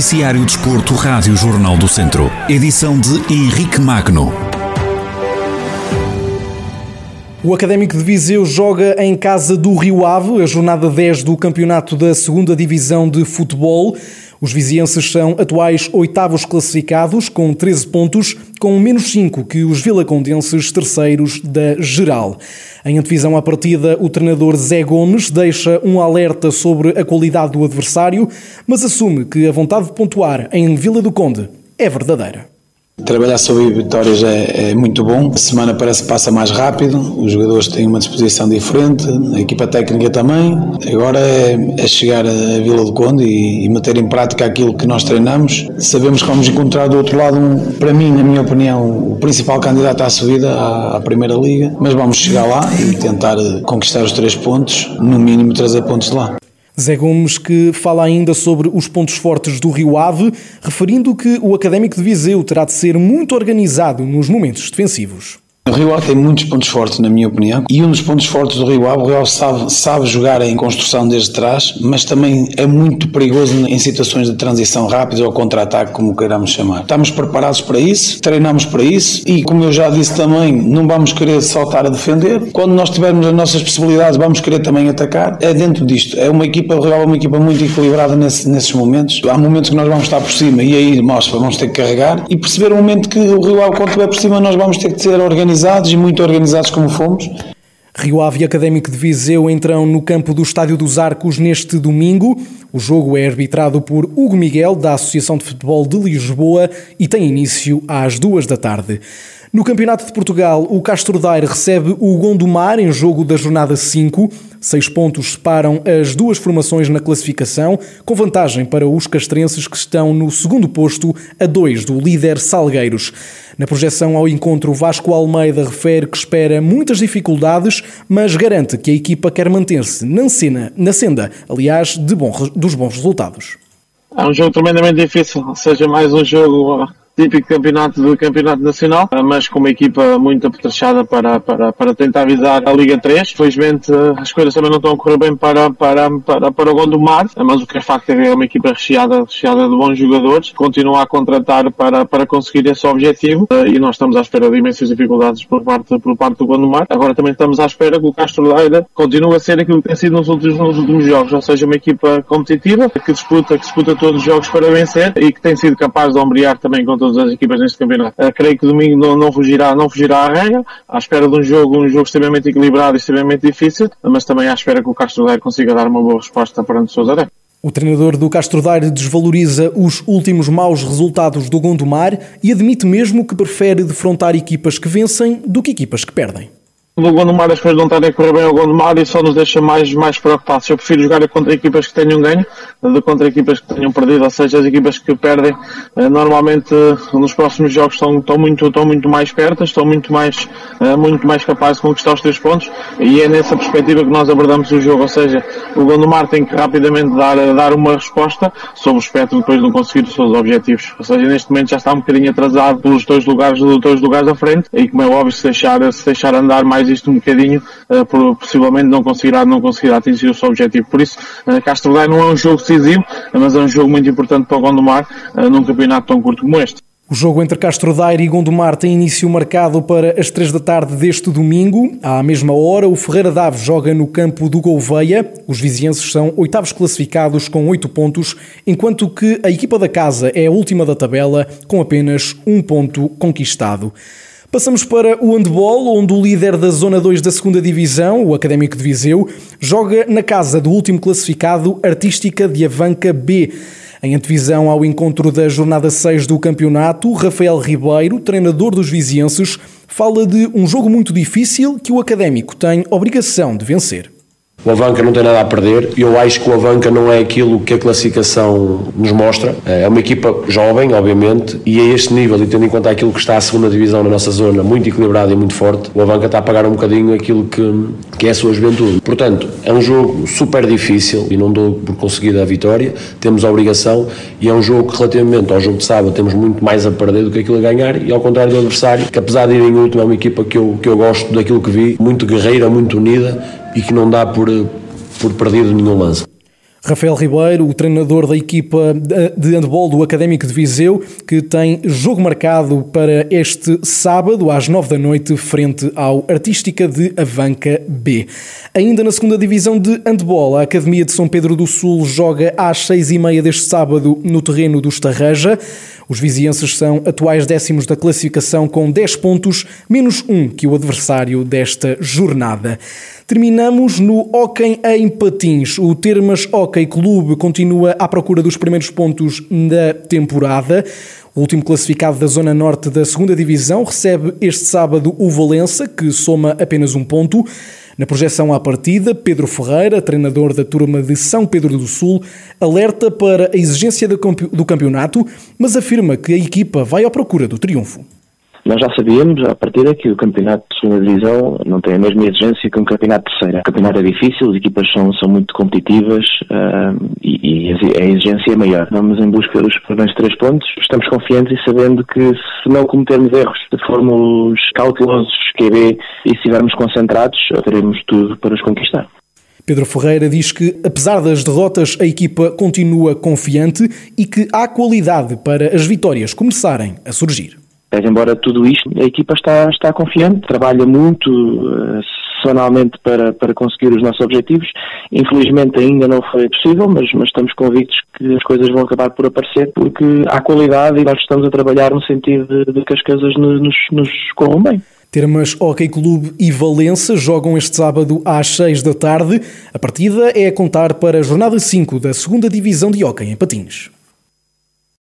Noticiário Desporto, Rádio Jornal do Centro. Edição de Henrique Magno. O Académico de Viseu joga em casa do Rio Ave, a jornada 10 do campeonato da 2 Divisão de Futebol. Os vizienses são atuais oitavos classificados, com 13 pontos, com menos 5 que os vilacondenses terceiros da geral. Em antevisão à partida, o treinador Zé Gomes deixa um alerta sobre a qualidade do adversário, mas assume que a vontade de pontuar em Vila do Conde é verdadeira. Trabalhar sobre vitórias é, é, muito bom. A semana parece que passa mais rápido, os jogadores têm uma disposição diferente, a equipa técnica também. Agora é, é chegar a Vila do Conde e, e, meter em prática aquilo que nós treinamos. Sabemos que vamos encontrar do outro lado, um, para mim, na minha opinião, o principal candidato à subida à, à Primeira Liga, mas vamos chegar lá e tentar conquistar os três pontos, no mínimo trazer pontos de lá. Zé Gomes que fala ainda sobre os pontos fortes do Rio Ave, referindo que o Académico de Viseu terá de ser muito organizado nos momentos defensivos. O Rio Ave tem muitos pontos fortes, na minha opinião, e um dos pontos fortes do Rio Ave, o Rio Ave sabe, sabe jogar em construção desde trás, mas também é muito perigoso em situações de transição rápida ou contra-ataque, como queiramos chamar. Estamos preparados para isso, treinamos para isso e, como eu já disse também, não vamos querer saltar a defender. Quando nós tivermos as nossas possibilidades, vamos querer também atacar. É dentro disto. É uma equipa, o Rio é uma equipa muito equilibrada nesse, nesses momentos. Há momentos que nós vamos estar por cima e aí, mostra, vamos ter que carregar e perceber o momento que o Rio Ave, quando estiver por cima, nós vamos ter que ser organizados organizados e muito organizados como fomos. Rio Ave e Académico de Viseu entram no campo do Estádio dos Arcos neste domingo. O jogo é arbitrado por Hugo Miguel, da Associação de Futebol de Lisboa, e tem início às duas da tarde. No Campeonato de Portugal, o Castro Daire recebe o Gondomar em jogo da jornada 5. Seis pontos separam as duas formações na classificação, com vantagem para os castrenses que estão no segundo posto, a dois do líder Salgueiros. Na projeção ao encontro, Vasco Almeida refere que espera muitas dificuldades, mas garante que a equipa quer manter-se na, cena, na senda, aliás, de bom, dos bons resultados. É um jogo tremendamente difícil, seja mais um jogo típico campeonato do campeonato nacional, mas com uma equipa muito apetrechada para, para, para tentar visar a Liga 3. Felizmente as coisas também não estão a correr bem para, para, para, para o Gondomar, mas o que é facto é que é uma equipa recheada, recheada de bons jogadores, continua a contratar para, para conseguir esse objetivo e nós estamos à espera de imensas dificuldades por parte, por parte do Gondomar. Agora também estamos à espera que o Castro Leira continue a ser aquilo que tem sido nos últimos, nos últimos jogos, ou seja, uma equipa competitiva que disputa, que disputa todos os jogos para vencer e que tem sido capaz de ombrear também contra todas as equipas neste campeonato. Uh, creio que domingo não, não, fugirá, não fugirá à regra, à espera de um jogo, um jogo extremamente equilibrado e extremamente difícil, mas também à espera que o Castro Daire consiga dar uma boa resposta perante o Sousa o treinador do Castro Daire desvaloriza os últimos maus resultados do Gondomar e admite mesmo que prefere defrontar equipas que vencem do que equipas que perdem do Gondomar as coisas não estarem a correr bem ao Gondomar e só nos deixa mais, mais preocupados. Eu prefiro jogar contra equipas que tenham ganho do contra equipas que tenham perdido, ou seja, as equipas que perdem eh, normalmente nos próximos jogos estão, estão, muito, estão muito mais perto, estão muito mais, eh, muito mais capazes de conquistar os três pontos e é nessa perspectiva que nós abordamos o jogo, ou seja, o Gondomar tem que rapidamente dar, dar uma resposta sobre o espectro depois de não conseguir os seus objetivos. Ou seja, neste momento já está um bocadinho atrasado pelos dois lugares, dos dois lugares da frente e como é óbvio se deixar, se deixar andar mais isto um bocadinho, uh, possivelmente não conseguirá, não conseguirá atingir o seu objetivo. Por isso, uh, Castro Daire não é um jogo decisivo, mas é um jogo muito importante para o Gondomar, num campeonato tão curto como este. O jogo entre Castro Daire e Gondomar tem início marcado para as 3 da tarde deste domingo. À mesma hora, o Ferreira Daves joga no campo do Gouveia. Os vizienses são oitavos classificados com 8 pontos, enquanto que a equipa da casa é a última da tabela com apenas um ponto conquistado. Passamos para o handball, onde o líder da Zona 2 da 2 Divisão, o Académico de Viseu, joga na casa do último classificado Artística de Avanca B. Em antevisão ao encontro da jornada 6 do campeonato, Rafael Ribeiro, treinador dos vizienses, fala de um jogo muito difícil que o Académico tem obrigação de vencer. O Avanca não tem nada a perder eu acho que o Avanca não é aquilo que a classificação nos mostra. É uma equipa jovem, obviamente, e a este nível, e tendo em conta aquilo que está a segunda divisão na nossa zona, muito equilibrado e muito forte, o Avanca está a pagar um bocadinho aquilo que, que é a sua juventude. Portanto, é um jogo super difícil e não dou por conseguida a vitória, temos a obrigação e é um jogo que relativamente ao jogo de sábado temos muito mais a perder do que aquilo a ganhar e ao contrário do adversário, que apesar de ir em último é uma equipa que eu, que eu gosto daquilo que vi, muito guerreira, muito unida e que não dá por, por perdido nenhum lance. Rafael Ribeiro, o treinador da equipa de handball do Académico de Viseu, que tem jogo marcado para este sábado às nove da noite frente ao Artística de Avanca B. Ainda na segunda divisão de handball, a Academia de São Pedro do Sul joga às seis e meia deste sábado no terreno do Estarraja. Os vizienses são atuais décimos da classificação com 10 pontos, menos um que o adversário desta jornada. Terminamos no Hockey em Patins. O Termas Hockey Clube continua à procura dos primeiros pontos da temporada. O último classificado da Zona Norte da segunda Divisão recebe este sábado o Valença, que soma apenas um ponto. Na projeção à partida, Pedro Ferreira, treinador da turma de São Pedro do Sul, alerta para a exigência do campeonato, mas afirma que a equipa vai à procura do triunfo. Nós já sabíamos, à partida, que o campeonato de segunda divisão não tem a mesma exigência que um campeonato de terceira. O campeonato é difícil, as equipas são, são muito competitivas uh, e, e, a exigência é maior. Vamos em busca dos primeiros três pontos. Estamos confiantes e sabendo que se não cometermos erros, se formos cautelosos, QB e se estivermos concentrados, teremos tudo para os conquistar. Pedro Ferreira diz que, apesar das derrotas, a equipa continua confiante e que há qualidade para as vitórias começarem a surgir. Mas, embora tudo isto, a equipa está, está confiante, trabalha muito uh, semanalmente para, para conseguir os nossos objetivos. Infelizmente ainda não foi possível, mas, mas estamos convictos que as coisas vão acabar por aparecer porque há qualidade e nós estamos a trabalhar no sentido de, de que as coisas nos, nos corram bem. Termas Hockey Clube e Valença jogam este sábado às 6 da tarde. A partida é a contar para a jornada 5 da segunda Divisão de Hockey em Patins.